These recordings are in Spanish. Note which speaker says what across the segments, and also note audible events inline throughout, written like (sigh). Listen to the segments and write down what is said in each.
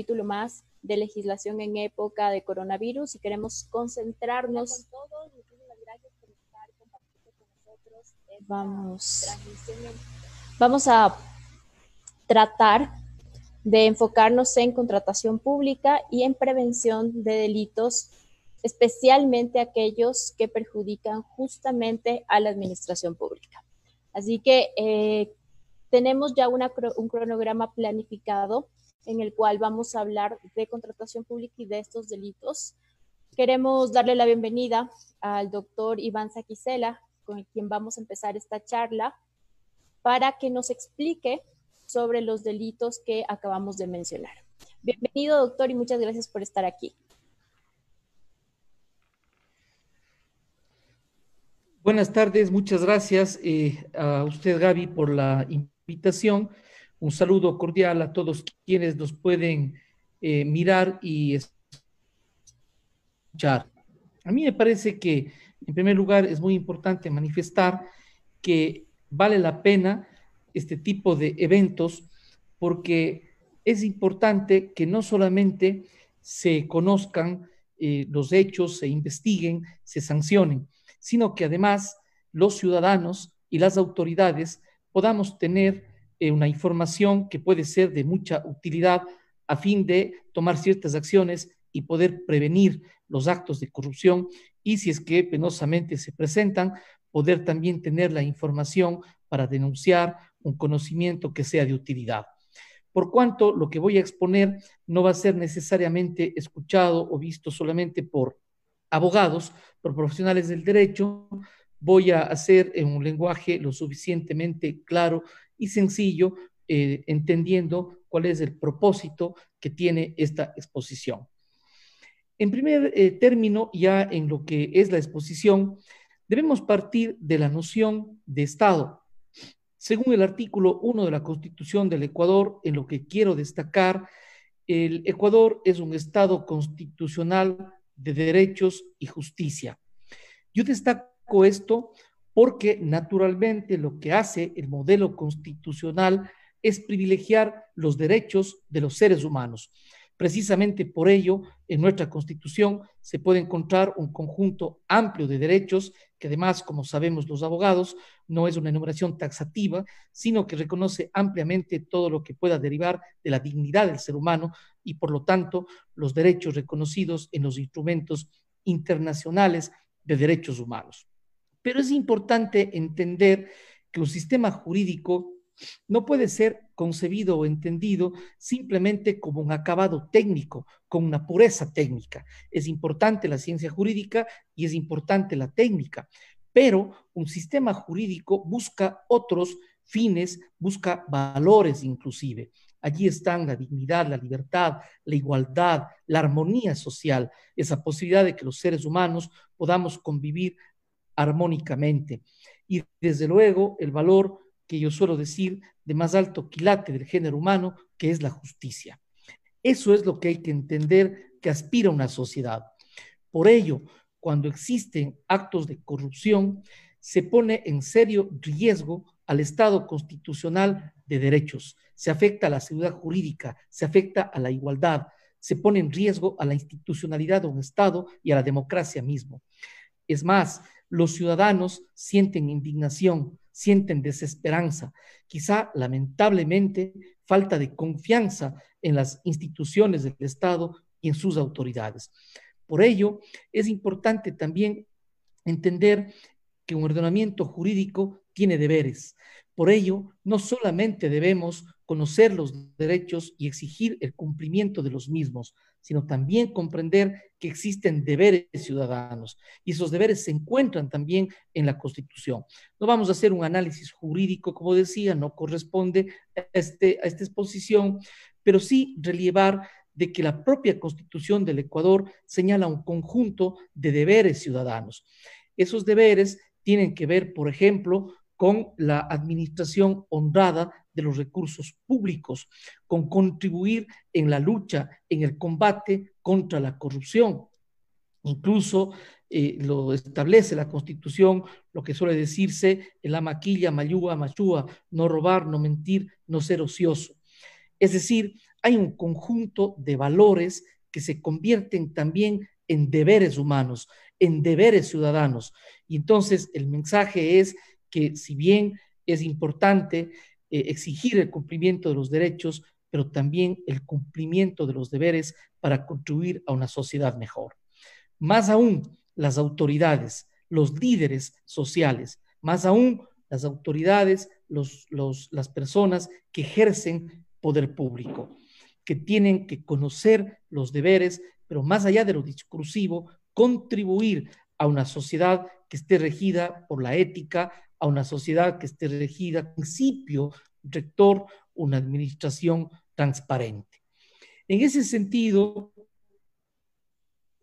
Speaker 1: capítulo más de legislación en época de coronavirus y queremos concentrarnos. Vamos, vamos a tratar de enfocarnos en contratación pública y en prevención de delitos, especialmente aquellos que perjudican justamente a la administración pública. Así que eh, tenemos ya un cronograma planificado en el cual vamos a hablar de contratación pública y de estos delitos. Queremos darle la bienvenida al doctor Iván Saquicela, con quien vamos a empezar esta charla, para que nos explique sobre los delitos que acabamos de mencionar. Bienvenido, doctor, y muchas gracias por estar aquí.
Speaker 2: Buenas tardes, muchas gracias eh, a usted, Gaby, por la invitación. Un saludo cordial a todos quienes nos pueden eh, mirar y escuchar. A mí me parece que, en primer lugar, es muy importante manifestar que vale la pena este tipo de eventos porque es importante que no solamente se conozcan eh, los hechos, se investiguen, se sancionen, sino que además los ciudadanos y las autoridades podamos tener eh, una información que puede ser de mucha utilidad a fin de tomar ciertas acciones y poder prevenir los actos de corrupción y si es que penosamente se presentan, poder también tener la información para denunciar un conocimiento que sea de utilidad. Por cuanto lo que voy a exponer no va a ser necesariamente escuchado o visto solamente por abogados, por profesionales del derecho, voy a hacer en un lenguaje lo suficientemente claro y sencillo, eh, entendiendo cuál es el propósito que tiene esta exposición. En primer eh, término, ya en lo que es la exposición, debemos partir de la noción de Estado. Según el artículo 1 de la Constitución del Ecuador, en lo que quiero destacar, el Ecuador es un Estado constitucional de derechos y justicia. Yo destaco esto porque naturalmente lo que hace el modelo constitucional es privilegiar los derechos de los seres humanos. Precisamente por ello, en nuestra Constitución se puede encontrar un conjunto amplio de derechos que además, como sabemos los abogados, no es una enumeración taxativa, sino que reconoce ampliamente todo lo que pueda derivar de la dignidad del ser humano y, por lo tanto, los derechos reconocidos en los instrumentos internacionales de derechos humanos. Pero es importante entender que un sistema jurídico no puede ser concebido o entendido simplemente como un acabado técnico, con una pureza técnica. Es importante la ciencia jurídica y es importante la técnica, pero un sistema jurídico busca otros fines, busca valores inclusive. Allí están la dignidad, la libertad, la igualdad, la armonía social, esa posibilidad de que los seres humanos podamos convivir armónicamente. Y desde luego el valor que yo suelo decir, de más alto quilate del género humano, que es la justicia. Eso es lo que hay que entender que aspira una sociedad. Por ello, cuando existen actos de corrupción, se pone en serio riesgo al Estado constitucional de derechos, se afecta a la seguridad jurídica, se afecta a la igualdad, se pone en riesgo a la institucionalidad de un Estado y a la democracia mismo. Es más, los ciudadanos sienten indignación, sienten desesperanza, quizá lamentablemente falta de confianza en las instituciones del Estado y en sus autoridades. Por ello, es importante también entender que un ordenamiento jurídico tiene deberes. Por ello, no solamente debemos conocer los derechos y exigir el cumplimiento de los mismos, sino también comprender que existen deberes ciudadanos y esos deberes se encuentran también en la Constitución. No vamos a hacer un análisis jurídico, como decía, no corresponde a, este, esta exposición, pero sí relievar de que la propia Constitución del Ecuador señala un conjunto de deberes ciudadanos. Esos deberes tienen que ver, por ejemplo, con la administración honrada de los recursos públicos, con contribuir en la lucha, en el combate contra la corrupción. Incluso eh, lo establece la Constitución, lo que suele decirse en la maquilla, mayúa, machúa, no robar, no mentir, no ser ocioso. Es decir, hay un conjunto de valores que se convierten también en deberes humanos, en deberes ciudadanos. Y entonces el mensaje es que si bien es importante eh, exigir el cumplimiento de los derechos, pero también el cumplimiento de los deberes para contribuir a una sociedad mejor. Más aún, las autoridades, los líderes sociales, más aún las autoridades, los, las personas que ejercen poder público, que tienen que conocer los deberes, pero más allá de lo discursivo, contribuir a una sociedad que esté regida por la ética, a una sociedad que esté regida, principio rector, una administración transparente. En ese sentido,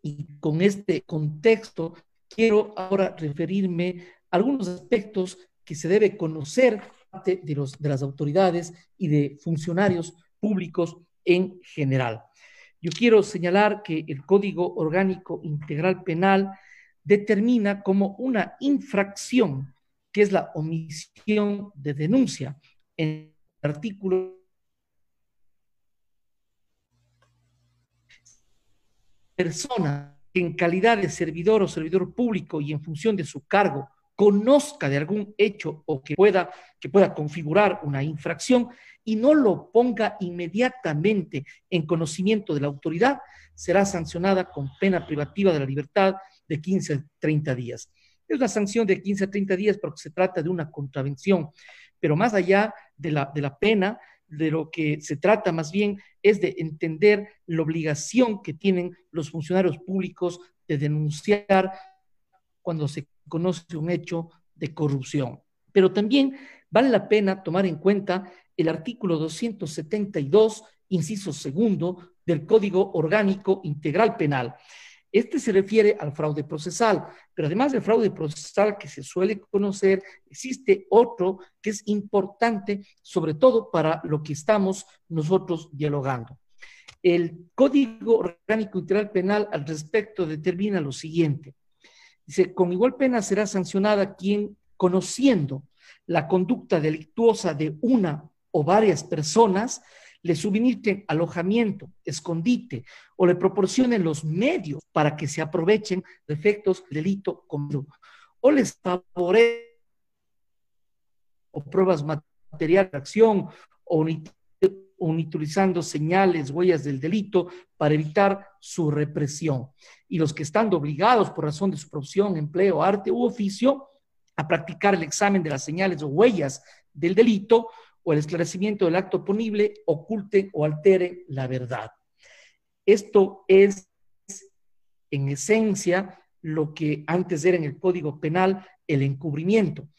Speaker 2: y con este contexto, quiero ahora referirme a algunos aspectos que se debe conocer de, los, de las autoridades y de funcionarios públicos en general. Yo quiero señalar que el Código Orgánico Integral Penal determina como una infracción, que es la omisión de denuncia, en el artículo persona que en calidad de servidor o servidor público y en función de su cargo conozca de algún hecho o que pueda, que pueda configurar una infracción y no lo ponga inmediatamente en conocimiento de la autoridad, será sancionada con pena privativa de la libertad de 15 a 30 días. Es una sanción de 15 a 30 días porque se trata de una contravención, pero más allá de la, de la pena, de lo que se trata más bien es de entender la obligación que tienen los funcionarios públicos de denunciar cuando se conoce un hecho de corrupción. Pero también vale la pena tomar en cuenta el artículo 272, inciso segundo, del Código Orgánico Integral Penal, este se refiere al fraude procesal, pero además del fraude procesal que se suele conocer, existe otro que es importante, sobre todo para lo que estamos nosotros dialogando. El Código Orgánico Integral Penal al respecto determina lo siguiente. Dice, con igual pena será sancionada quien, conociendo la conducta delictuosa de una o varias personas, le suministren alojamiento, escondite o le proporcionen los medios para que se aprovechen de efectos del delito común o les favorecen o pruebas materiales de acción o utilizando señales, huellas del delito para evitar su represión. Y los que están obligados por razón de su profesión, empleo, arte u oficio a practicar el examen de las señales o huellas del delito, o el esclarecimiento del acto punible oculte o altere la verdad. Esto es, en esencia, lo que antes era en el Código Penal el encubrimiento,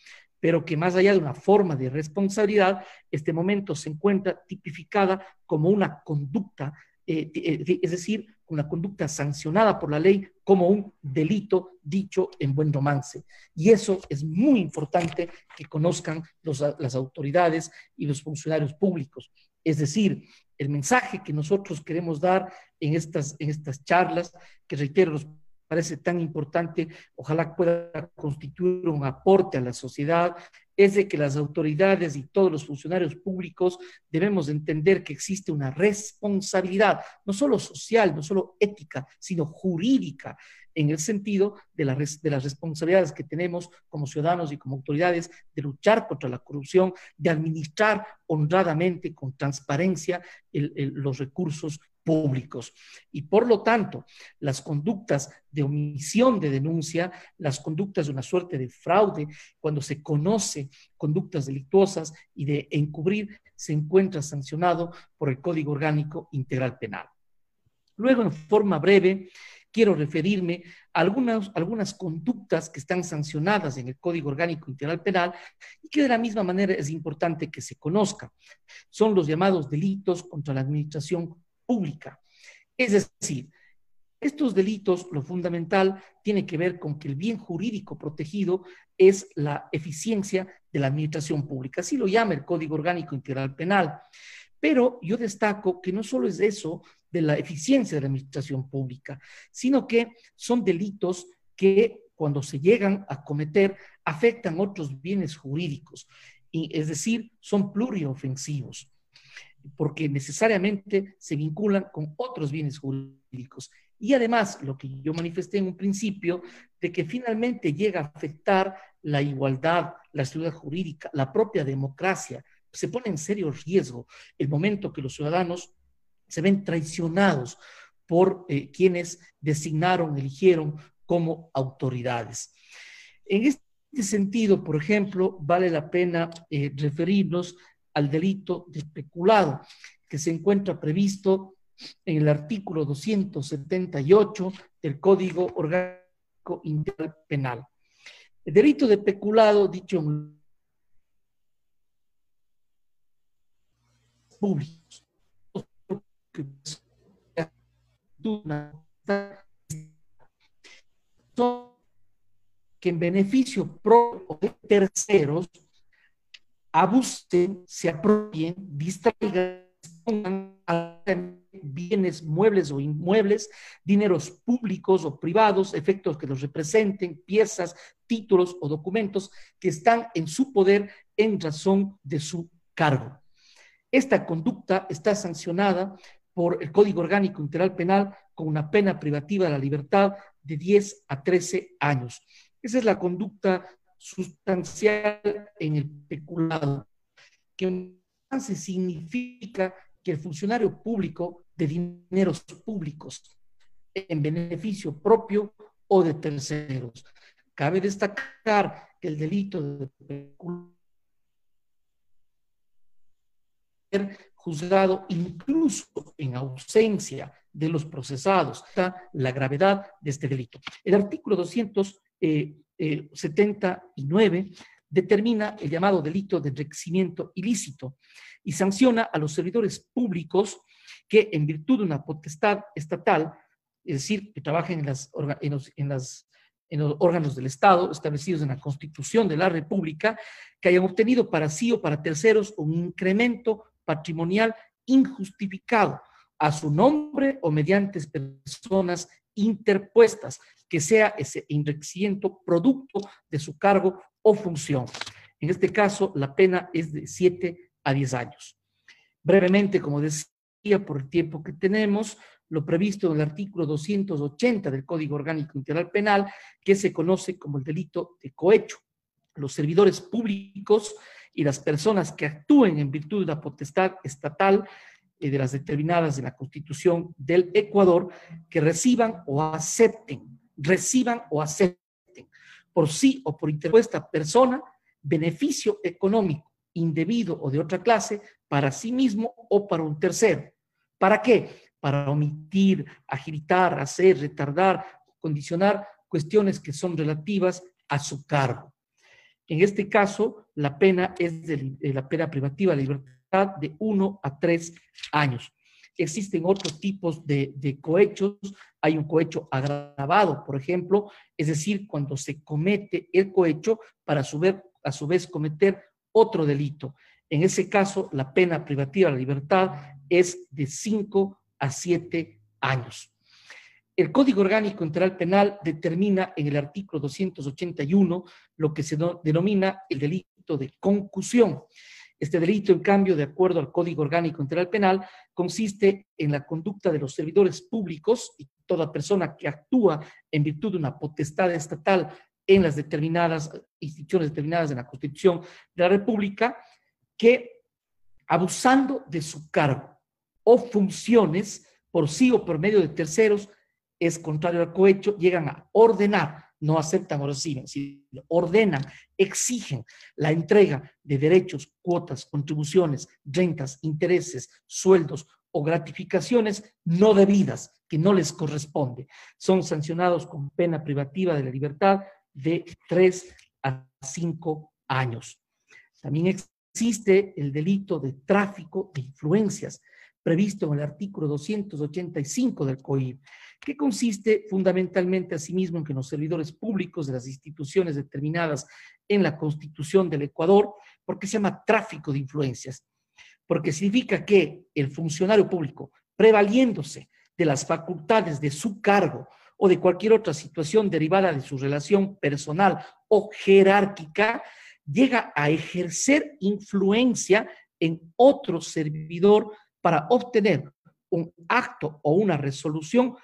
Speaker 2: pero que más allá de una forma de responsabilidad, este momento se encuentra tipificada como una conducta, eh, eh, es decir, una conducta sancionada por la ley como un delito dicho en buen romance. Y eso es muy importante que conozcan las autoridades y los funcionarios públicos. Es decir, el mensaje que nosotros queremos dar en estas, en estas charlas, que reitero, nos parece tan importante, ojalá pueda constituir un aporte a la sociedad, es de que las autoridades y todos los funcionarios públicos debemos entender que existe una responsabilidad, no solo social, no solo ética, sino jurídica, en el sentido de, de las responsabilidades que tenemos como ciudadanos y como autoridades de luchar contra la corrupción, de administrar honradamente, con transparencia, los recursos públicos. Y por lo tanto, las conductas de omisión de denuncia, las conductas de una suerte de fraude, cuando se conoce conductas delictuosas y de encubrir, se encuentra sancionado por el Código Orgánico Integral Penal. Luego, en forma breve, quiero referirme a algunas, algunas conductas que están sancionadas en el Código Orgánico Integral Penal y que de la misma manera es importante que se conozcan. Son los llamados delitos contra la administración pública. Es decir, estos delitos, lo fundamental, tiene que ver con que el bien jurídico protegido es la eficiencia de la administración pública. Así lo llama el Código Orgánico Integral Penal. Pero yo destaco que no solo es eso de la eficiencia de la administración pública, sino que son delitos que cuando se llegan a cometer afectan otros bienes jurídicos, y, es decir, son pluriofensivos. Porque necesariamente se vinculan con otros bienes jurídicos. Y además, lo que yo manifesté en un principio, de que finalmente llega a afectar la igualdad, la seguridad jurídica, la propia democracia, se pone en serio riesgo el momento que los ciudadanos se ven traicionados por eh, quienes designaron, eligieron como autoridades. En este sentido, por ejemplo, vale la pena eh, referirnos al delito de especulado, que se encuentra previsto en el artículo 278 del Código Orgánico Penal. El delito de peculado, dicho en que en beneficio propio de terceros abusen, se apropien, distraigan, bienes muebles o inmuebles, dineros públicos o privados, efectos que los representen, piezas, títulos o documentos que están en su poder en razón de su cargo. Esta conducta está sancionada por el Código Orgánico Integral Penal con una pena privativa de la libertad de 10 a 13 años. Esa es la conducta sustancial en el peculado, que significa que el funcionario público de dineros públicos en beneficio propio o de terceros. Cabe destacar que el delito de peculado juzgado incluso en ausencia de los procesados. La gravedad de este delito. El artículo 279 eh, eh, determina el llamado delito de enriquecimiento ilícito y sanciona a los servidores públicos que en virtud de una potestad estatal, es decir, que trabajen en los órganos del Estado establecidos en la Constitución de la República, que hayan obtenido para sí o para terceros un incremento patrimonial injustificado a su nombre o mediante personas interpuestas, que sea ese enriquecimiento producto de su cargo o función. En este caso, la pena es de 7 a 10 años. Brevemente, como decía, por el tiempo que tenemos, lo previsto en el artículo 280 del Código Orgánico Integral Penal, que se conoce como el delito de cohecho. Los servidores públicos y las personas que actúen en virtud de la potestad estatal eh, de las determinadas en la Constitución del Ecuador, que reciban o acepten, reciban o acepten por sí o por interpuesta persona beneficio económico indebido o de otra clase para sí mismo o para un tercero. ¿Para qué? Para omitir, agilitar, hacer, retardar, condicionar cuestiones que son relativas a su cargo. En este caso, la pena es de, la pena privativa de libertad de uno a tres años. Existen otros tipos de, cohechos. Hay un cohecho agravado, por ejemplo, es decir, cuando se comete el cohecho para a su vez, cometer otro delito. En ese caso, la pena privativa de la libertad es de cinco a siete años. El Código Orgánico Integral Penal determina en el artículo 281 lo que se denomina el delito de concusión. Este delito, en cambio, de acuerdo al Código Orgánico Integral Penal, consiste en la conducta de los servidores públicos y toda persona que actúa en virtud de una potestad estatal en las determinadas instituciones determinadas en la Constitución de la República, que abusando de su cargo o funciones por sí o por medio de terceros, es contrario al cohecho, llegan a ordenar, no aceptan o reciben, sino ordenan, exigen la entrega de derechos, cuotas, contribuciones, rentas, intereses, sueldos o gratificaciones no debidas que no les corresponde. Son sancionados con pena privativa de la libertad de tres a cinco años. También existe el delito de tráfico de influencias previsto en el artículo 285 del COIP, que consiste fundamentalmente asimismo en que los servidores públicos de las instituciones determinadas en la Constitución del Ecuador, porque se llama tráfico de influencias, porque significa que el funcionario público, prevaliéndose de las facultades de su cargo o de cualquier otra situación derivada de su relación personal o jerárquica, llega a ejercer influencia en otro servidor para obtener un acto o una resolución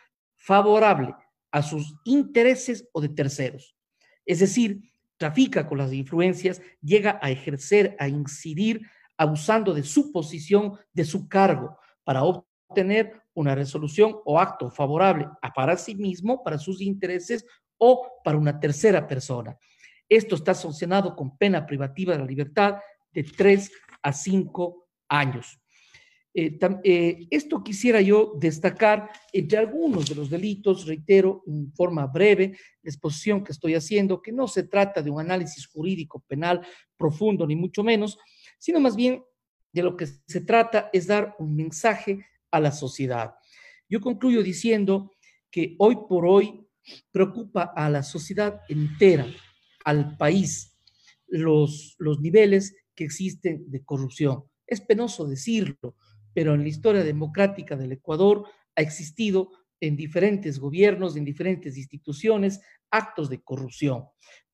Speaker 2: favorable a sus intereses o de terceros. Es decir, trafica con las influencias, llega a ejercer, a incidir, abusando de su posición, de su cargo, para obtener una resolución o acto favorable para sí mismo, para sus intereses o para una tercera persona. Esto está sancionado con pena privativa de la libertad de tres a cinco años. Eh, eh, esto quisiera yo destacar entre algunos de los delitos, reitero, en forma breve, la exposición que estoy haciendo, que no se trata de un análisis jurídico penal profundo, ni mucho menos, sino más bien de lo que se trata es dar un mensaje a la sociedad. Yo concluyo diciendo que hoy por hoy preocupa a la sociedad entera, al país, los, los niveles que existen de corrupción. Es penoso decirlo, pero en la historia democrática del Ecuador ha existido en diferentes gobiernos, en diferentes instituciones, actos de corrupción.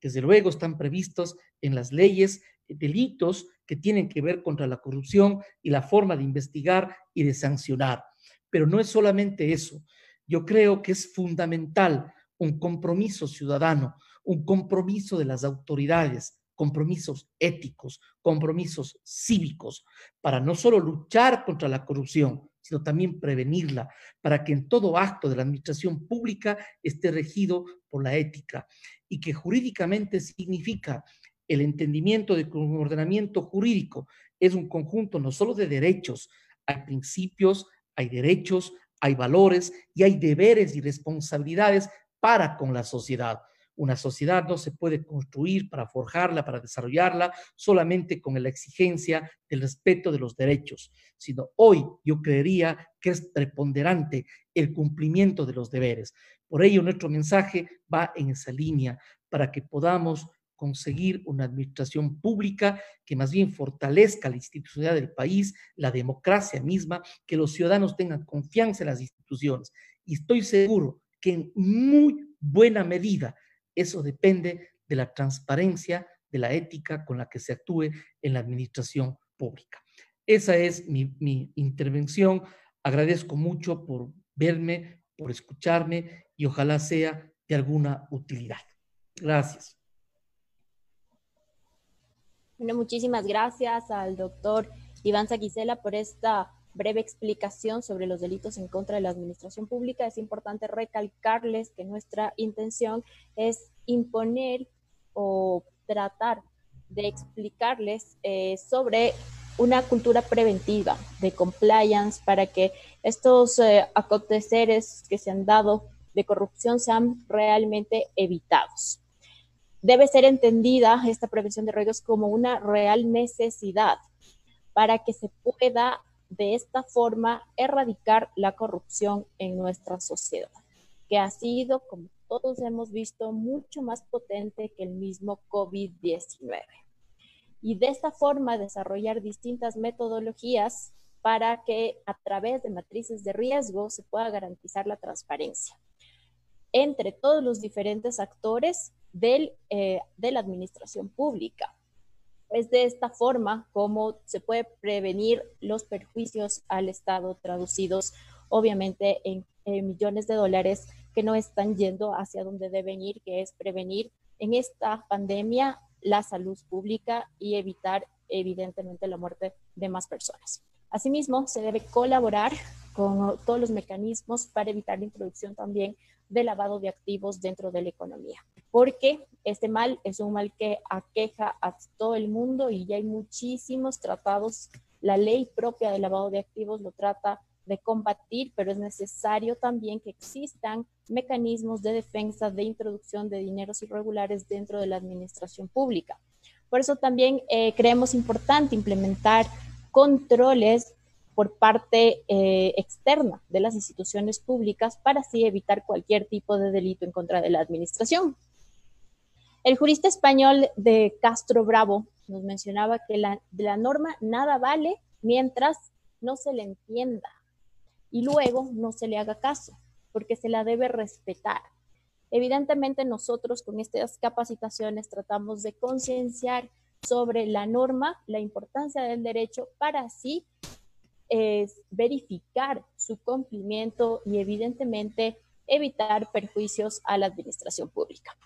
Speaker 2: Desde luego están previstos en las leyes delitos que tienen que ver contra la corrupción y la forma de investigar y de sancionar. Pero no es solamente eso. Yo creo que es fundamental un compromiso ciudadano, un compromiso de las autoridades, compromisos éticos, compromisos cívicos, para no solo luchar contra la corrupción, sino también prevenirla, para que en todo acto de la administración pública esté regido por la ética y que jurídicamente significa el entendimiento de que un ordenamiento jurídico es un conjunto no solo de derechos, hay principios, hay derechos, hay valores y hay deberes y responsabilidades para con la sociedad. Una sociedad no se puede construir para forjarla, para desarrollarla, solamente con la exigencia del respeto de los derechos, sino hoy yo creería que es preponderante el cumplimiento de los deberes. Por ello, nuestro mensaje va en esa línea, para que podamos conseguir una administración pública que más bien fortalezca la institucionalidad del país, la democracia misma, que los ciudadanos tengan confianza en las instituciones. Y estoy seguro que en muy buena medida eso depende de la transparencia, de la ética con la que se actúe en la administración pública. Esa es mi, intervención. Agradezco mucho por verme, por escucharme y ojalá sea de alguna utilidad. Gracias.
Speaker 1: Bueno, muchísimas gracias al doctor Iván Saquicela por esta breve explicación sobre los delitos en contra de la administración pública. Es importante recalcarles que nuestra intención es imponer o tratar de explicarles eh, sobre una cultura preventiva de compliance para que estos eh, aconteceres que se han dado de corrupción sean realmente evitados debe ser entendida esta prevención de riesgos como una real necesidad para que se pueda de esta forma erradicar la corrupción en nuestra sociedad, que ha sido, como todos hemos visto, mucho más potente que el mismo COVID-19. Y de esta forma desarrollar distintas metodologías para que a través de matrices de riesgo se pueda garantizar la transparencia entre todos los diferentes actores del, eh, de la administración pública. Es de esta forma como se puede prevenir los perjuicios al Estado traducidos obviamente en, millones de dólares que no están yendo hacia donde deben ir, que es prevenir en esta pandemia la salud pública y evitar evidentemente la muerte de más personas. Asimismo, se debe colaborar con todos los mecanismos para evitar la introducción también de lavado de activos dentro de la economía porque este mal es un mal que aqueja a todo el mundo y ya hay muchísimos tratados. La ley propia de lavado de activos lo trata de combatir, pero es necesario también que existan mecanismos de defensa de introducción de dineros irregulares dentro de la administración pública. Por eso también eh, creemos importante implementar controles por parte eh, externa de las instituciones públicas para así evitar cualquier tipo de delito en contra de la administración. El jurista español de Castro Bravo nos mencionaba que la, de la norma nada vale mientras no se le entienda y luego no se le haga caso, porque se la debe respetar. Evidentemente nosotros con estas capacitaciones tratamos de concienciar sobre la norma, la importancia del derecho para así verificar su cumplimiento y evidentemente evitar perjuicios a la administración pública.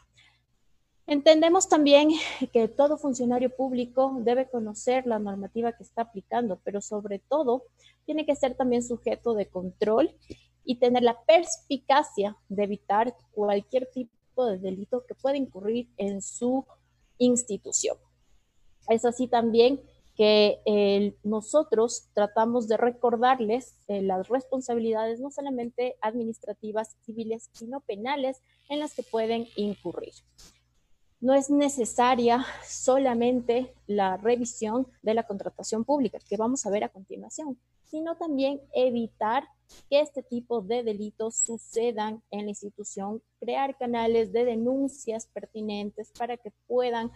Speaker 1: Entendemos también que todo funcionario público debe conocer la normativa que está aplicando, pero sobre todo tiene que ser también sujeto de control y tener la perspicacia de evitar cualquier tipo de delito que pueda incurrir en su institución. Es así también que nosotros tratamos de recordarles eh, las responsabilidades no solamente administrativas, civiles, sino penales en las que pueden incurrir. No es necesaria solamente la revisión de la contratación pública, que vamos a ver a continuación, sino también evitar que este tipo de delitos sucedan en la institución, crear canales de denuncias pertinentes para que puedan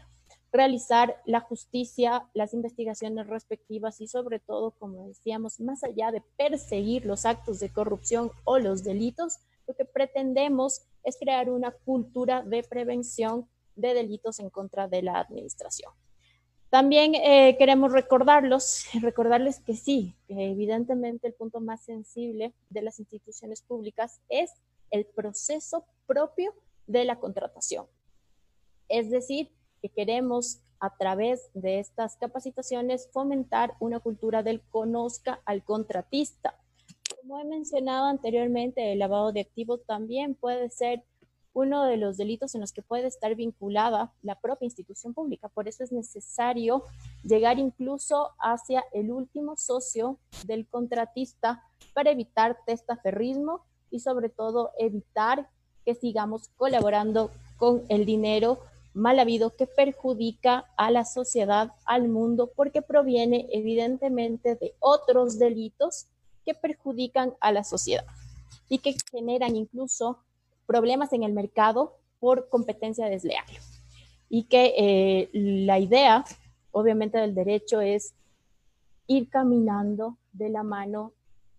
Speaker 1: realizar la justicia, las investigaciones respectivas y sobre todo, como decíamos, más allá de perseguir los actos de corrupción o los delitos, lo que pretendemos es crear una cultura de prevención de delitos en contra de la administración. También eh, queremos recordarlos, (laughs) recordarles que sí, que evidentemente el punto más sensible de las instituciones públicas es el proceso propio de la contratación. Es decir, que queremos a través de estas capacitaciones fomentar una cultura del conozca al contratista. Como he mencionado anteriormente, el lavado de activos también puede ser uno de los delitos en los que puede estar vinculada la propia institución pública. Por eso es necesario llegar incluso hacia el último socio del contratista para evitar testaferrismo y sobre todo evitar que sigamos colaborando con el dinero mal habido que perjudica a la sociedad, al mundo, porque proviene evidentemente de otros delitos que perjudican a la sociedad y que generan incluso problemas en el mercado por competencia desleal. Y que eh, la idea, obviamente, del derecho es ir caminando de la mano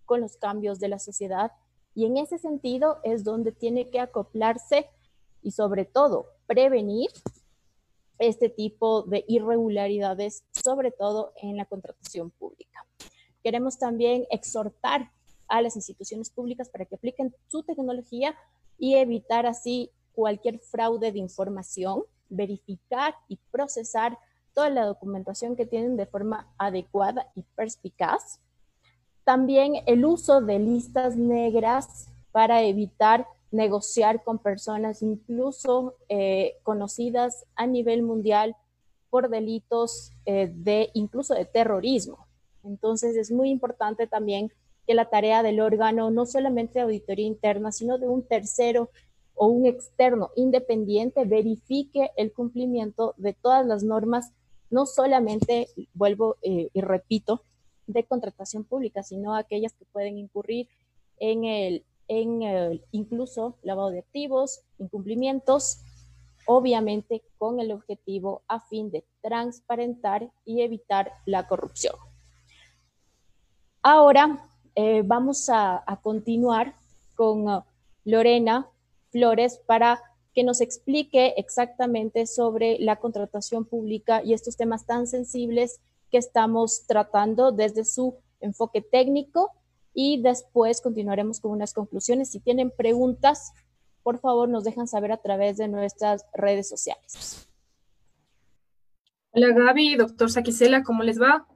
Speaker 1: con los cambios de la sociedad y en ese sentido es donde tiene que acoplarse y sobre todo prevenir este tipo de irregularidades, sobre todo en la contratación pública. Queremos también exhortar a las instituciones públicas para que apliquen su tecnología y evitar así cualquier fraude de información, verificar y procesar toda la documentación que tienen de forma adecuada y perspicaz. También el uso de listas negras para evitar negociar con personas incluso eh, conocidas a nivel mundial por delitos eh, de incluso de terrorismo. Entonces es muy importante también que la tarea del órgano no solamente de auditoría interna, sino de un tercero o un externo independiente verifique el cumplimiento de todas las normas, no solamente, vuelvo eh, y repito, de contratación pública, sino aquellas que pueden incurrir en el en incluso lavado de activos, incumplimientos, obviamente con el objetivo a fin de transparentar y evitar la corrupción. Ahora eh, vamos a, continuar con uh, Lorena Flores para que nos explique exactamente sobre la contratación pública y estos temas tan sensibles que estamos tratando desde su enfoque técnico y después continuaremos con unas conclusiones. Si tienen preguntas, por favor nos dejan saber a través de nuestras redes sociales.
Speaker 3: Hola Gaby, doctor Saquicela, ¿cómo les va?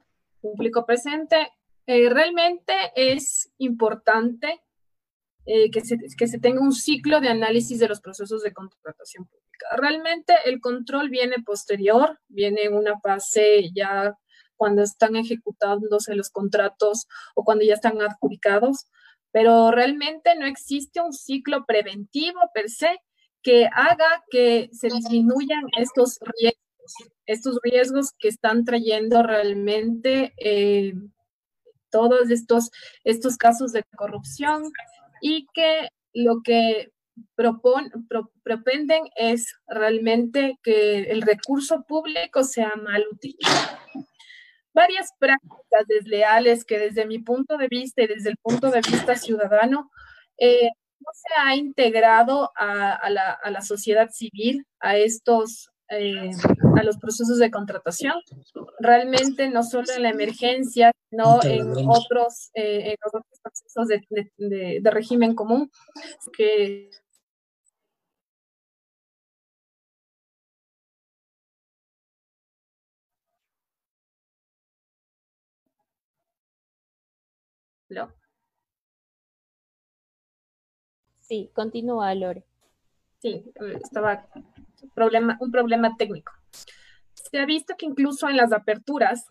Speaker 3: Público presente. Eh, realmente es importante eh, que, se, que se tenga un ciclo de análisis de los procesos de contratación pública. Realmente el control viene posterior, viene una fase ya cuando están ejecutándose los contratos o cuando ya están adjudicados, pero realmente no existe un ciclo preventivo per se que haga que se disminuyan estos riesgos, estos riesgos que están trayendo realmente eh, todos estos, estos casos de corrupción y que lo que propon, propenden es realmente que el recurso público sea mal utilizado varias prácticas desleales que desde mi punto de vista y desde el punto de vista ciudadano, eh, no se ha integrado a, la, sociedad civil, a estos, eh, a los procesos de contratación. Realmente no solo en la emergencia, sino en otros, eh, en otros procesos de, de, régimen común que
Speaker 1: Sí, continúa, Lore.
Speaker 3: Sí, estaba problema, un problema técnico. Se ha visto que incluso en las aperturas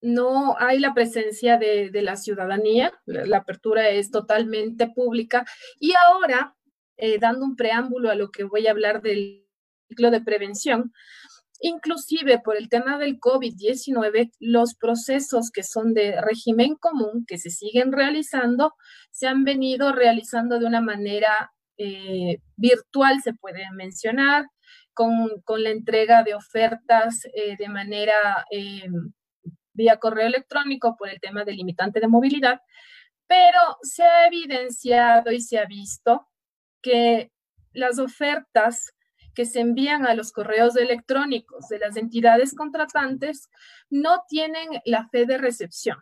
Speaker 3: no hay la presencia de, la ciudadanía, la, apertura es totalmente pública y ahora, eh, dando un preámbulo a lo que voy a hablar del ciclo de prevención, inclusive por el tema del COVID-19, los procesos que son de régimen común, que se siguen realizando, se han venido realizando de una manera eh, virtual, se puede mencionar, con, la entrega de ofertas eh, de manera eh, vía correo electrónico por el tema del limitante de movilidad, pero se ha evidenciado y se ha visto que las ofertas que se envían a los correos electrónicos de las entidades contratantes no tienen la fe de recepción,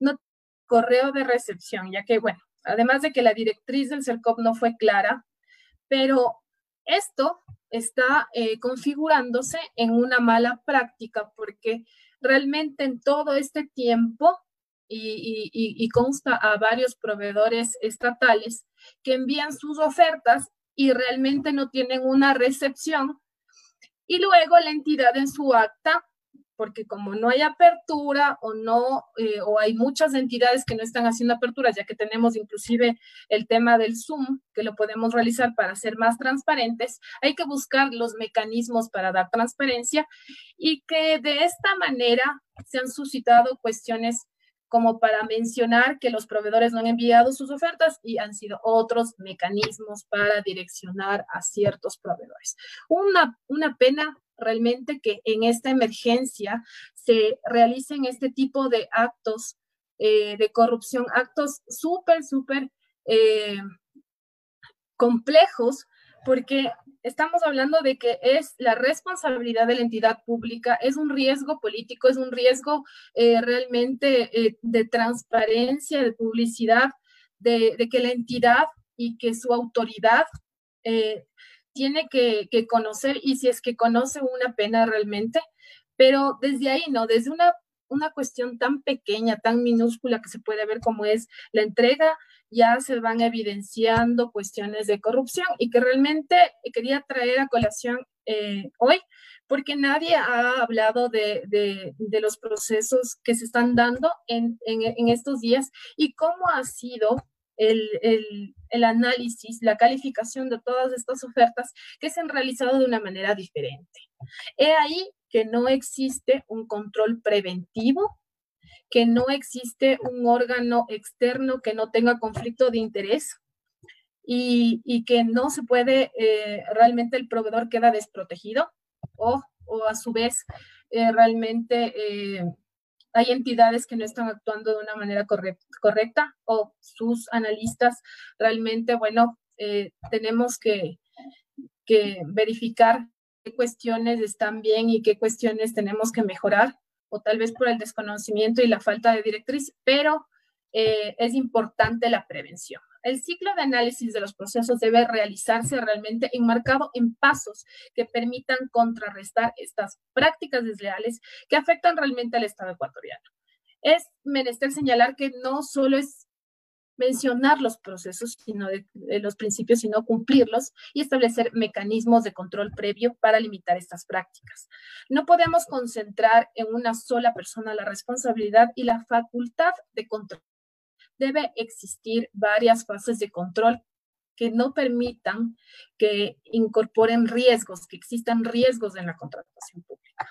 Speaker 3: no correo de recepción, ya que, bueno, además de que la directriz del CERCOP no fue clara, pero esto está eh, configurándose en una mala práctica porque realmente en todo este tiempo, y, consta a varios proveedores estatales que envían sus ofertas y realmente no tienen una recepción, y luego la entidad en su acta porque como no hay apertura o no, eh, o hay muchas entidades que no están haciendo aperturas, ya que tenemos inclusive el tema del Zoom, que lo podemos realizar para ser más transparentes, hay que buscar los mecanismos para dar transparencia y que de esta manera se han suscitado cuestiones como para mencionar que los proveedores no han enviado sus ofertas y han sido otros mecanismos para direccionar a ciertos proveedores. Una, una pena realmente que en esta emergencia se realicen este tipo de actos eh, de corrupción, actos súper, súper eh, complejos, porque estamos hablando de que es la responsabilidad de la entidad pública, es un riesgo político, es un riesgo eh, realmente de transparencia, de publicidad, de, de, que la entidad y que su autoridad tiene que, conocer y si es que conoce una pena realmente, pero desde ahí, ¿no? Desde una, una cuestión tan pequeña, tan minúscula que se puede ver como es la entrega, ya se van evidenciando cuestiones de corrupción y que realmente quería traer a colación eh, hoy, porque nadie ha hablado de, los procesos que se están dando en, en estos días y cómo ha sido el, análisis, la calificación de todas estas ofertas que se han realizado de una manera diferente. He ahí que no existe un control preventivo, que no existe un órgano externo que no tenga conflicto de interés y, que no se puede, eh, realmente el proveedor queda desprotegido o, a su vez eh, realmente eh, hay entidades que no están actuando de una manera correcta o sus analistas realmente, bueno, eh, tenemos que, que verificar qué cuestiones están bien y qué cuestiones tenemos que mejorar, o tal vez por el desconocimiento y la falta de directriz, pero eh, es importante la prevención. El ciclo de análisis de los procesos debe realizarse realmente enmarcado en pasos que permitan contrarrestar estas prácticas desleales que afectan realmente al Estado ecuatoriano. Es menester señalar que no solo es mencionar los procesos, sino los principios, sino cumplirlos y establecer mecanismos de control previo para limitar estas prácticas. No podemos concentrar en una sola persona la responsabilidad y la facultad de control debe existir varias fases de control que no permitan que incorporen riesgos, que existan riesgos en la contratación pública.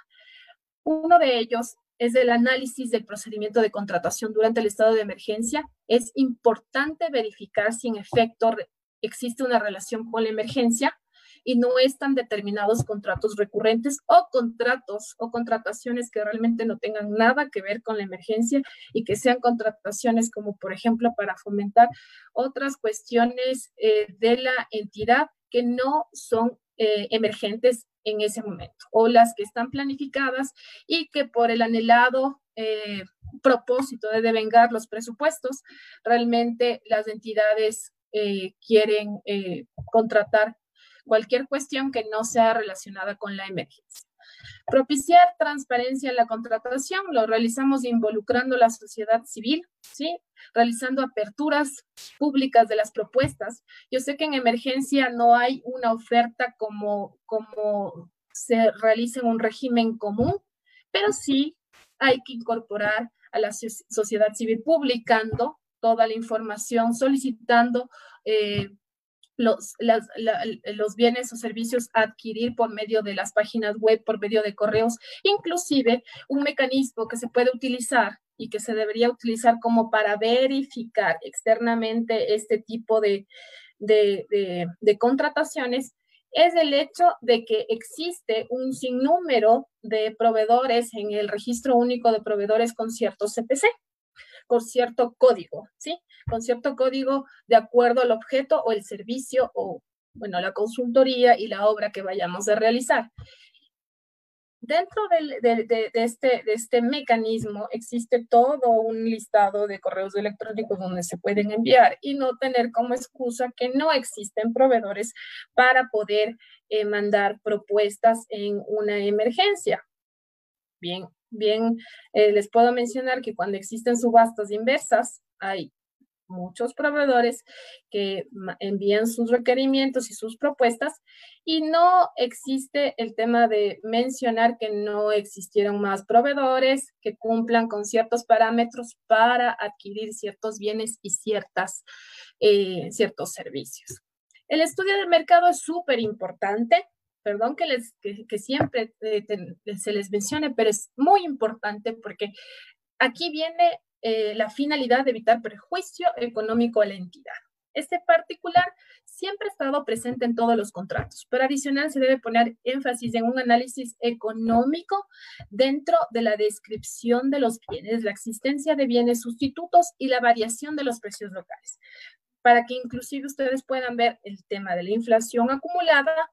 Speaker 3: Uno de ellos es el análisis del procedimiento de contratación durante el estado de emergencia. Es importante verificar si en efecto existe una relación con la emergencia y no están determinados contratos recurrentes o contratos o contrataciones que realmente no tengan nada que ver con la emergencia y que sean contrataciones como por ejemplo para fomentar otras cuestiones eh, de la entidad que no son eh, emergentes en ese momento o las que están planificadas y que por el anhelado eh, propósito de devengar los presupuestos, realmente las entidades quieren contratar cualquier cuestión que no sea relacionada con la emergencia. Propiciar transparencia en la contratación lo realizamos involucrando la sociedad civil, ¿sí? realizando aperturas públicas de las propuestas. Yo sé que en emergencia no hay una oferta como, como se realiza en un régimen común, pero sí hay que incorporar a la sociedad civil publicando toda la información, solicitando eh, los, los bienes o servicios adquirir por medio de las páginas web, por medio de correos, inclusive un mecanismo que se puede utilizar y que se debería utilizar como para verificar externamente este tipo de, de, contrataciones es el hecho de que existe un sinnúmero de proveedores en el registro único de proveedores con cierto CPC, con cierto código, ¿sí? Con cierto código de acuerdo al objeto o el servicio o, bueno, la consultoría y la obra que vayamos a realizar. Dentro de, este, de este mecanismo existe todo un listado de correos electrónicos donde se pueden enviar y no tener como excusa que no existen proveedores para poder eh, mandar propuestas en una emergencia. Bien, bien, eh, les puedo mencionar que cuando existen subastas inversas, hay muchos proveedores que envían sus requerimientos y sus propuestas y no existe el tema de mencionar que no existieron más proveedores que cumplan con ciertos parámetros para adquirir ciertos bienes y ciertas, eh, ciertos servicios. El estudio de mercado es súper importante. Perdón que, siempre eh, se les mencione, pero es muy importante porque aquí viene eh, la finalidad de evitar perjuicio económico a la entidad. Este particular siempre ha estado presente en todos los contratos, pero adicional se debe poner énfasis en un análisis económico dentro de la descripción de los bienes, la existencia de bienes sustitutos y la variación de los precios locales, para que inclusive ustedes puedan ver el tema de la inflación acumulada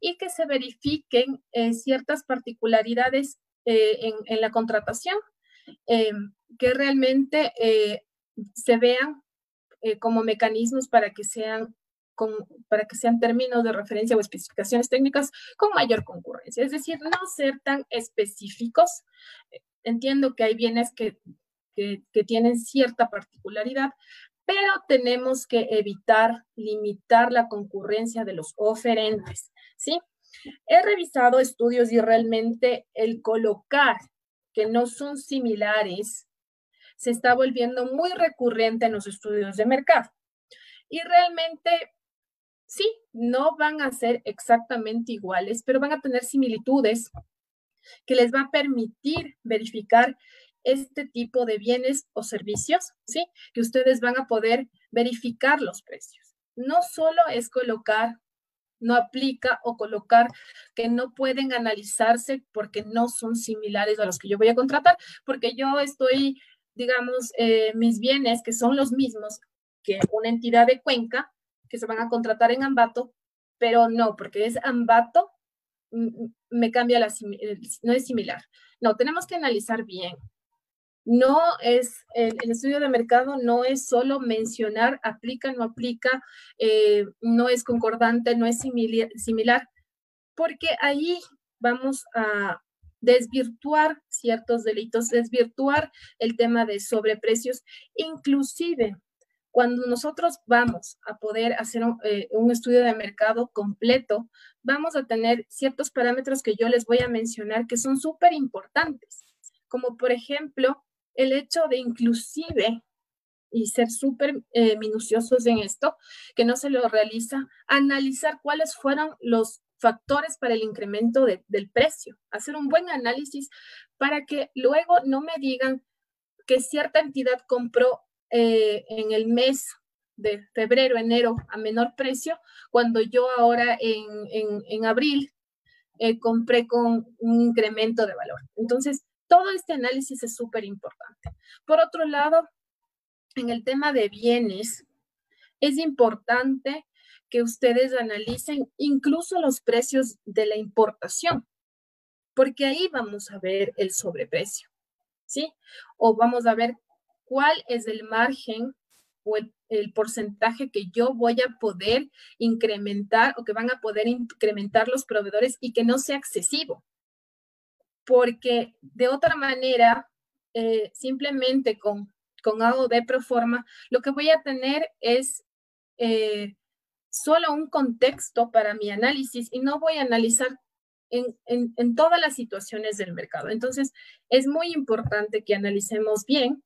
Speaker 3: y que se verifiquen eh, ciertas particularidades eh, en, la contratación que realmente eh, se vean eh, como mecanismos para que sean para que sean términos de referencia o especificaciones técnicas con mayor concurrencia, es decir, no ser tan específicos. Entiendo que hay bienes que, que, que tienen cierta particularidad, pero tenemos que evitar limitar la concurrencia de los oferentes, ¿sí? He revisado estudios y realmente el colocar que no son similares se está volviendo muy recurrente en los estudios de mercado. Y realmente, sí, no van a ser exactamente iguales, pero van a tener similitudes que les va a permitir verificar este tipo de bienes o servicios, ¿sí? Que ustedes van a poder verificar los precios. No solo es colocar, no aplica o colocar que no pueden analizarse porque no son similares a los que yo voy a contratar, porque yo estoy digamos, eh, mis bienes, que son los mismos que una entidad de Cuenca, que se van a contratar en Ambato, pero no, porque es Ambato, me cambia la, no es similar. No, tenemos que analizar bien. No es, el, estudio de mercado no es solo mencionar, aplica, no aplica, eh, no es concordante, no es similar, porque ahí vamos a, desvirtuar ciertos delitos, desvirtuar el tema de sobreprecios, inclusive cuando nosotros vamos a poder hacer eh, un, estudio de mercado completo, vamos a tener ciertos parámetros que yo les voy a mencionar que son súper importantes, como por ejemplo el hecho de inclusive y ser súper eh, minuciosos en esto, que no se lo realiza, analizar cuáles fueron los factores para el incremento del precio, hacer un buen análisis para que luego no me digan que cierta entidad compró eh, en el mes de febrero, enero a menor precio, cuando yo ahora en, abril eh, compré con un incremento de valor. Entonces, todo este análisis es súper importante. Por otro lado, en el tema de bienes, es importante que ustedes analicen incluso los precios de la importación, porque ahí vamos a ver el sobreprecio, ¿sí? O vamos a ver cuál es el margen o el, porcentaje que yo voy a poder incrementar o que van a poder incrementar los proveedores y que no sea excesivo. Porque de otra manera, eh, simplemente con, con A o B forma, lo que voy a tener es eh, solo un contexto para mi análisis y no voy a analizar en, en, todas las situaciones del mercado. Entonces, es muy importante que analicemos bien,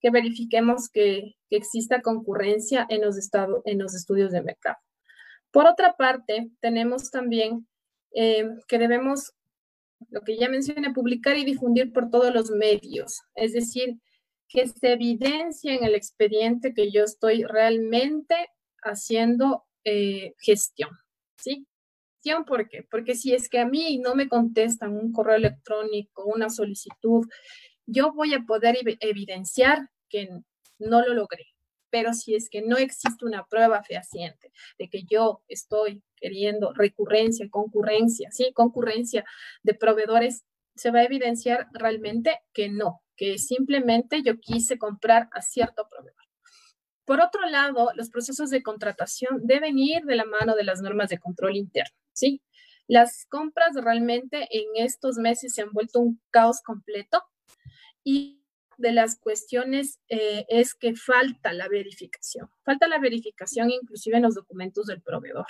Speaker 3: que verifiquemos que, exista concurrencia en los, en los estudios de mercado. Por otra parte, tenemos también eh, que debemos, lo que ya mencioné, publicar y difundir por todos los medios, es decir, que se evidencie en el expediente que yo estoy realmente haciendo eh, gestión, ¿sí? Gestión, ¿por qué? Porque si es que a mí no me contestan un correo electrónico, una solicitud, yo voy a poder evidenciar que no lo logré. Pero si es que no existe una prueba fehaciente de que yo estoy queriendo recurrencia, concurrencia, ¿sí? Concurrencia de proveedores, se va a evidenciar realmente que no, que simplemente yo quise comprar a cierto proveedor. Por otro lado, los procesos de contratación deben ir de la mano de las normas de control interno, ¿sí? Las compras realmente en estos meses se han vuelto un caos completo y de las cuestiones eh, es que falta la verificación. Falta la verificación inclusive en los documentos del proveedor.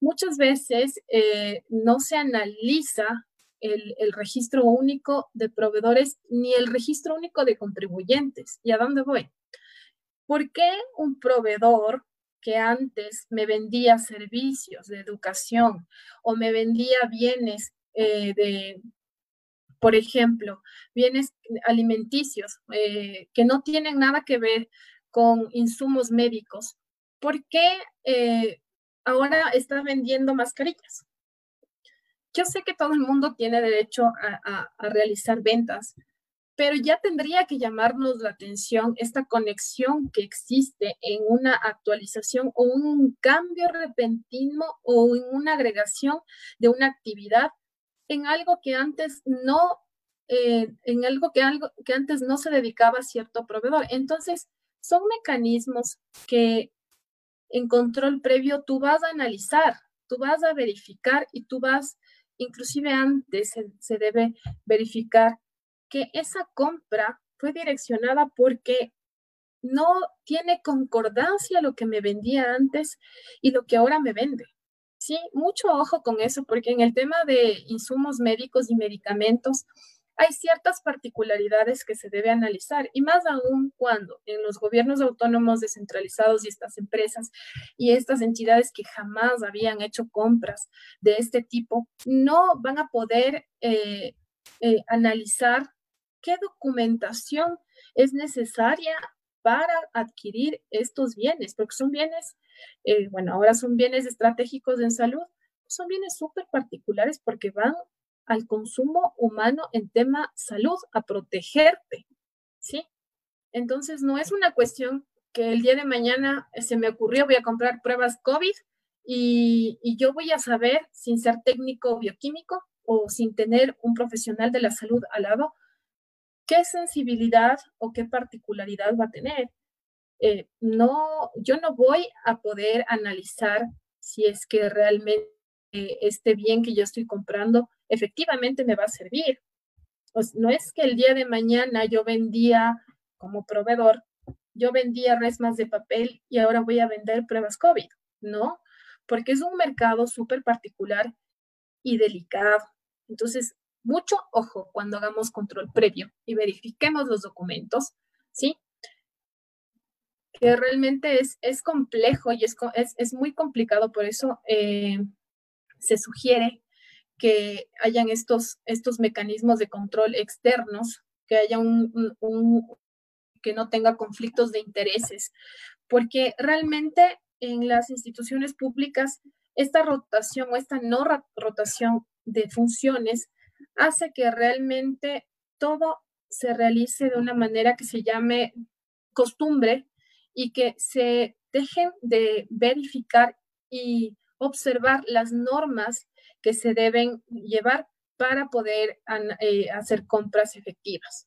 Speaker 3: Muchas veces eh, no se analiza el, el, registro único de proveedores ni el registro único de contribuyentes. ¿Y a dónde voy? ¿Por qué un proveedor que antes me vendía servicios de educación o me vendía bienes eh, de, por ejemplo, bienes alimenticios eh, que no tienen nada que ver con insumos médicos, ¿por qué eh, ahora está vendiendo mascarillas? Yo sé que todo el mundo tiene derecho a realizar ventas, pero ya tendría que llamarnos la atención esta conexión que existe en una actualización o un cambio repentino o en una agregación de una actividad en algo que antes no, eh, en algo que, algo que antes no se dedicaba a cierto proveedor. Entonces, son mecanismos que en control previo tú vas a analizar, tú vas a verificar y tú vas, inclusive antes se debe verificar que esa compra fue direccionada porque no tiene concordancia lo que me vendía antes y lo que ahora me vende. Sí, mucho ojo con eso, porque en el tema de insumos médicos y medicamentos hay ciertas particularidades que se debe analizar y más aún cuando en los gobiernos autónomos descentralizados y estas empresas y estas entidades que jamás habían hecho compras de este tipo no van a poder eh, eh, analizar qué documentación es necesaria para adquirir estos bienes, porque son bienes, eh, bueno, ahora son bienes estratégicos en salud, son bienes súper particulares porque van al consumo humano en tema salud, a protegerte, ¿sí? Entonces, no es una cuestión que el día de mañana se me ocurrió, voy a comprar pruebas COVID y, y yo voy a saber, sin ser técnico bioquímico o sin tener un profesional de la salud al lado, qué sensibilidad o qué particularidad va a tener. Eh, no, yo no voy a poder analizar si es que realmente este bien que yo estoy comprando efectivamente me va a servir. No es que el día de mañana yo vendía como proveedor, yo vendía resmas de papel y ahora voy a vender pruebas COVID, ¿no? Porque es un mercado súper particular y delicado. Entonces, mucho ojo cuando hagamos control previo y verifiquemos los documentos, ¿sí? Que realmente es, es complejo y es, es, muy complicado, por eso eh, se sugiere que hayan estos, estos mecanismos de control externos, que haya un, que no tenga conflictos de intereses, porque realmente en las instituciones públicas esta rotación o esta no rotación de funciones hace que realmente todo se realice de una manera que se llame costumbre y que se dejen de verificar y observar las normas que se deben llevar para poder eh, hacer compras efectivas.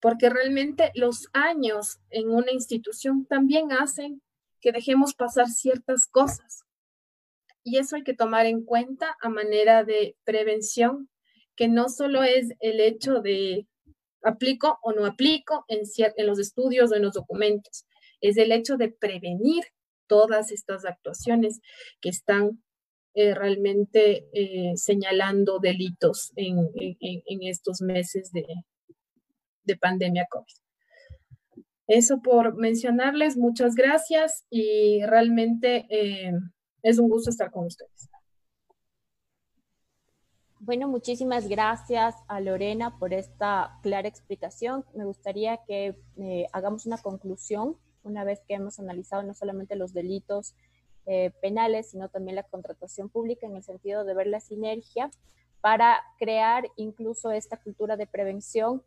Speaker 3: Porque realmente los años en una institución también hacen que dejemos pasar ciertas cosas. Y eso hay que tomar en cuenta a manera de prevención, que no solo es el hecho de aplico o no aplico en, los estudios o en los documentos, es el hecho de prevenir todas estas actuaciones que están eh, realmente eh, señalando delitos en, estos meses de, de pandemia COVID. Eso por mencionarles, muchas gracias y realmente eh, es un gusto estar con ustedes.
Speaker 1: Bueno, muchísimas gracias a Lorena por esta clara explicación. Me gustaría que hagamos una conclusión una vez que hemos analizado no solamente los delitos eh, penales, sino también la contratación pública en el sentido de ver la sinergia para crear incluso esta cultura de prevención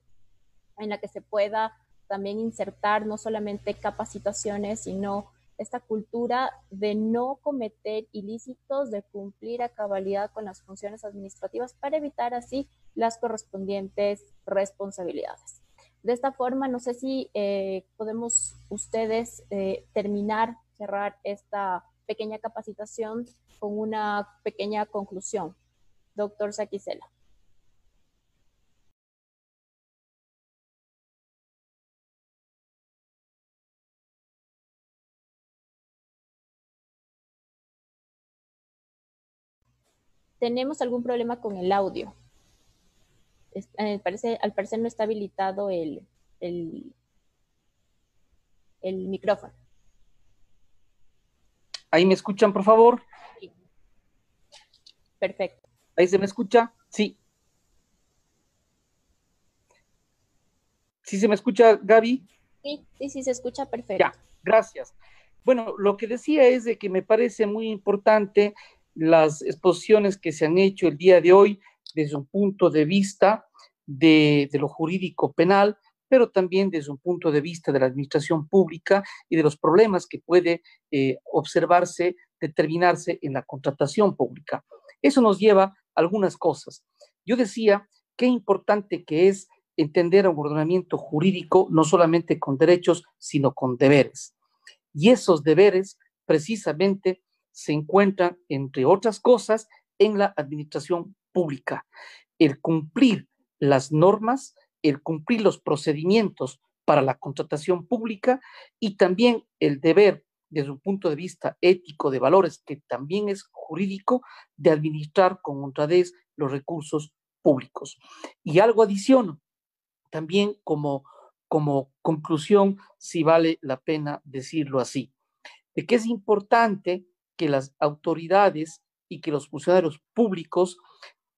Speaker 1: en la que se pueda también insertar no solamente capacitaciones, sino esta cultura de no cometer ilícitos, de cumplir a cabalidad con las funciones administrativas para evitar así las correspondientes responsabilidades. De esta forma, no sé si eh, podemos ustedes eh, terminar, cerrar esta pequeña capacitación con una pequeña conclusión. Doctor Saquicela. Tenemos algún problema con el audio. Eh, parece, al parecer no está habilitado el, el, micrófono.
Speaker 2: ¿Ahí me escuchan, por favor? Sí.
Speaker 1: Perfecto.
Speaker 2: ¿Ahí se me escucha? Sí. ¿Sí se me escucha, Gaby?
Speaker 1: Sí, sí, sí, se escucha perfecto.
Speaker 2: Ya, gracias. Bueno, lo que decía es de que me parece muy importante las exposiciones que se han hecho el día de hoy desde un punto de vista de, lo jurídico penal, pero también desde un punto de vista de la administración pública y de los problemas que puede eh, observarse, determinarse en la contratación pública. Eso nos lleva a algunas cosas. Yo decía qué importante que es entender un ordenamiento jurídico no solamente con derechos, sino con deberes. Y esos deberes precisamente se encuentran, entre otras cosas, en la administración pública. El cumplir las normas, el cumplir los procedimientos para la contratación pública y también el deber desde un punto de vista ético de valores, que también es jurídico, de administrar con honradez los recursos públicos. Y algo adiciono, también como, como conclusión, si vale la pena decirlo así, de que es importante que las autoridades y que los funcionarios públicos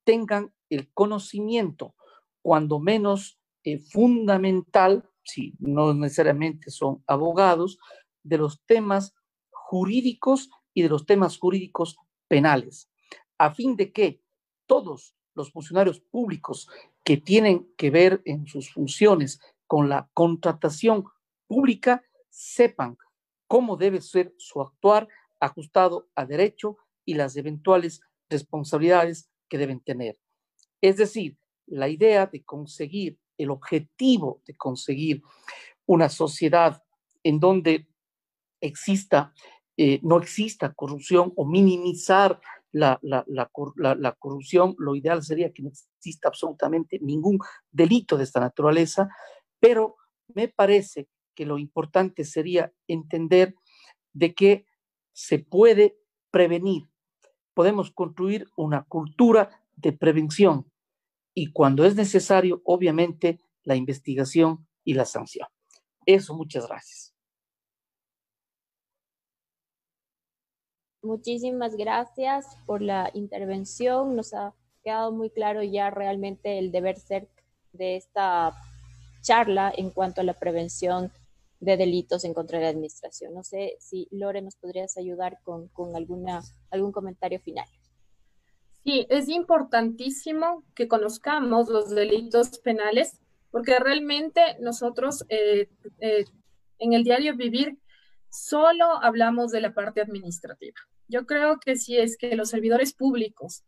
Speaker 2: tengan el conocimiento cuando menos eh, fundamental, si no necesariamente son abogados, de los temas jurídicos y de los temas jurídicos penales, a fin de que todos los funcionarios públicos que tienen que ver en sus funciones con la contratación pública sepan cómo debe ser su actuar ajustado a derecho y las eventuales responsabilidades que deben tener. Es decir, la idea de conseguir, el objetivo de conseguir una sociedad en donde eh, no exista corrupción o minimizar la, la, corrupción, lo ideal sería que no exista absolutamente ningún delito de esta naturaleza, pero me parece que lo importante sería entender de que se puede prevenir, podemos construir una cultura de prevención y cuando es necesario, obviamente, la investigación y la sanción. Eso, muchas gracias.
Speaker 1: Muchísimas gracias por la intervención. Nos ha quedado muy claro ya realmente el deber ser de esta charla en cuanto a la prevención de delitos en contra de la administración. No sé si Lore nos podrías ayudar con, con alguna, algún comentario final.
Speaker 3: Sí, es importantísimo que conozcamos los delitos penales porque realmente nosotros eh, eh, en el diario vivir solo hablamos de la parte administrativa. Yo creo que si es que los servidores públicos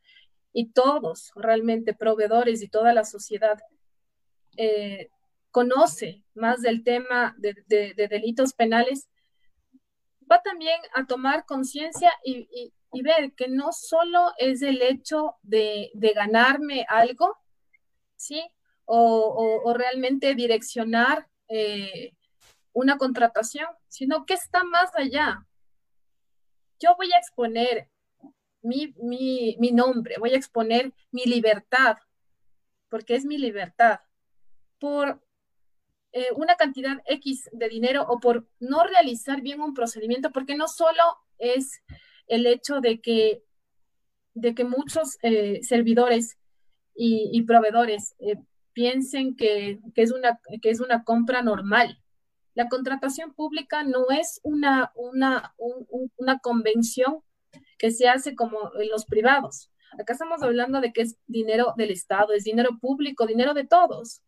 Speaker 3: y todos realmente proveedores y toda la sociedad eh, conoce más del tema de, delitos penales, va también a tomar conciencia y, ver que no solo es el hecho de, ganarme algo, ¿sí? O, realmente direccionar eh, una contratación, sino que está más allá. Yo voy a exponer mi, mi nombre, voy a exponer mi libertad, porque es mi libertad, por eh, una cantidad X de dinero o por no realizar bien un procedimiento, porque no solo es el hecho de que, de que muchos eh, servidores y, proveedores eh, piensen que, es una, que es una compra normal. La contratación pública no es una, una, una convención que se hace como en los privados. Acá estamos hablando de que es dinero del Estado, es dinero público, dinero de todos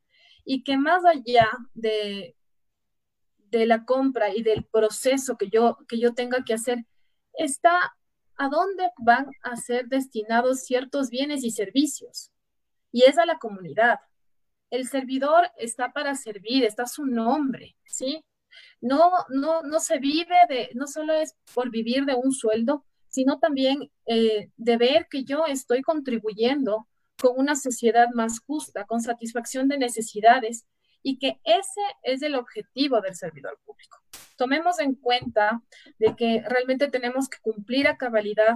Speaker 3: y que más allá de, de la compra y del proceso que yo, que yo tenga que hacer, está a dónde van a ser destinados ciertos bienes y servicios. Y es a la comunidad. El servidor está para servir, está su nombre, ¿sí? No, no, no se vive de, no solo es por vivir de un sueldo, sino también eh, de ver que yo estoy contribuyendo con una sociedad más justa, con satisfacción de necesidades y que ese es el objetivo del servidor público. Tomemos en cuenta de que realmente tenemos que cumplir a cabalidad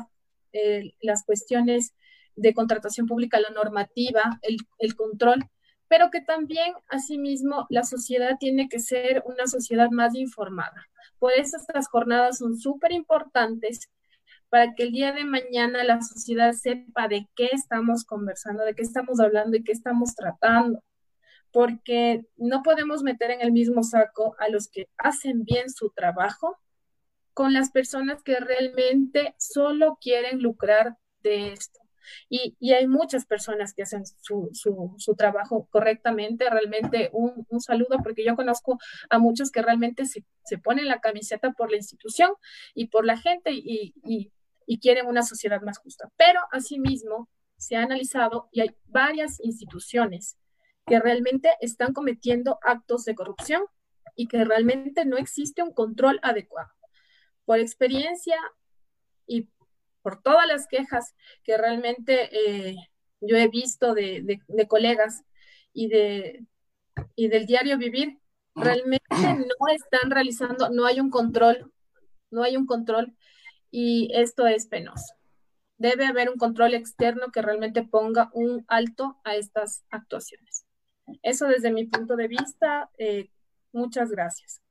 Speaker 3: eh, las cuestiones de contratación pública, la normativa, el, el control, pero que también, asimismo, la sociedad tiene que ser una sociedad más informada. Por eso estas jornadas son súper importantes para que el día de mañana la sociedad sepa de qué estamos conversando, de qué estamos hablando y qué estamos tratando. Porque no podemos meter en el mismo saco a los que hacen bien su trabajo con las personas que realmente solo quieren lucrar de esto. Y, hay muchas personas que hacen su, su, trabajo correctamente. Realmente un, un, saludo porque yo conozco a muchos que realmente se, se, ponen la camiseta por la institución y por la gente y, y quieren una sociedad más justa. Pero asimismo se ha analizado y hay varias instituciones que realmente están cometiendo actos de corrupción y que realmente no existe un control adecuado. Por experiencia y por todas las quejas que realmente eh, yo he visto de, colegas y, de, y del diario vivir, realmente no están realizando, no hay un control, no hay un control y esto es penoso. Debe haber un control externo que realmente ponga un alto a estas actuaciones. Eso desde mi punto de vista. Eh, muchas gracias.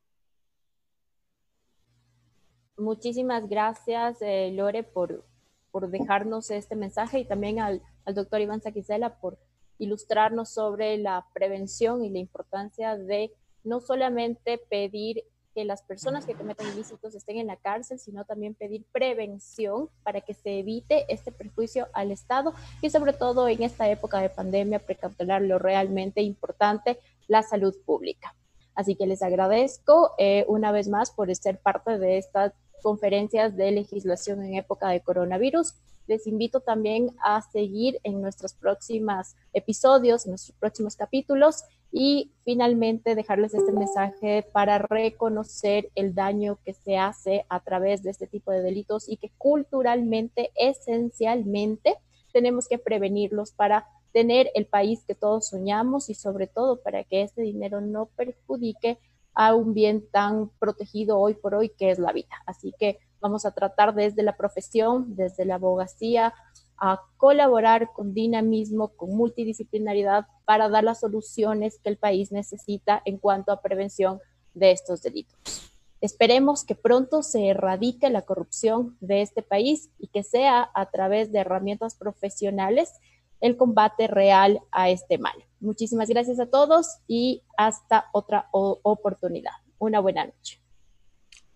Speaker 1: Muchísimas gracias, eh, Lore, por, por, dejarnos este mensaje y también al, al doctor Iván Saquicela por ilustrarnos sobre la prevención y la importancia de no solamente pedir que las personas que cometen ilícitos estén en la cárcel, sino también pedir prevención para que se evite este perjuicio al Estado y sobre todo en esta época de pandemia precautelar lo realmente importante, la salud pública. Así que les agradezco eh, una vez más por ser parte de estas conferencias de legislación en época de coronavirus. Les invito también a seguir en nuestros próximos episodios, en nuestros próximos capítulos y finalmente dejarles este mensaje para reconocer el daño que se hace a través de este tipo de delitos y que culturalmente, esencialmente, tenemos que prevenirlos para tener el país que todos soñamos y sobre todo para que este dinero no perjudique a un bien tan protegido hoy por hoy que es la vida. Así que vamos a tratar desde la profesión, desde la abogacía, a colaborar con dinamismo, con multidisciplinaridad para dar las soluciones que el país necesita en cuanto a prevención de estos delitos. Esperemos que pronto se erradique la corrupción de este país y que sea a través de herramientas profesionales el combate real a este mal. Muchísimas gracias a todos y hasta otra oportunidad. Una buena noche.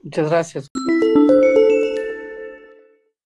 Speaker 2: Muchas gracias. Thank you.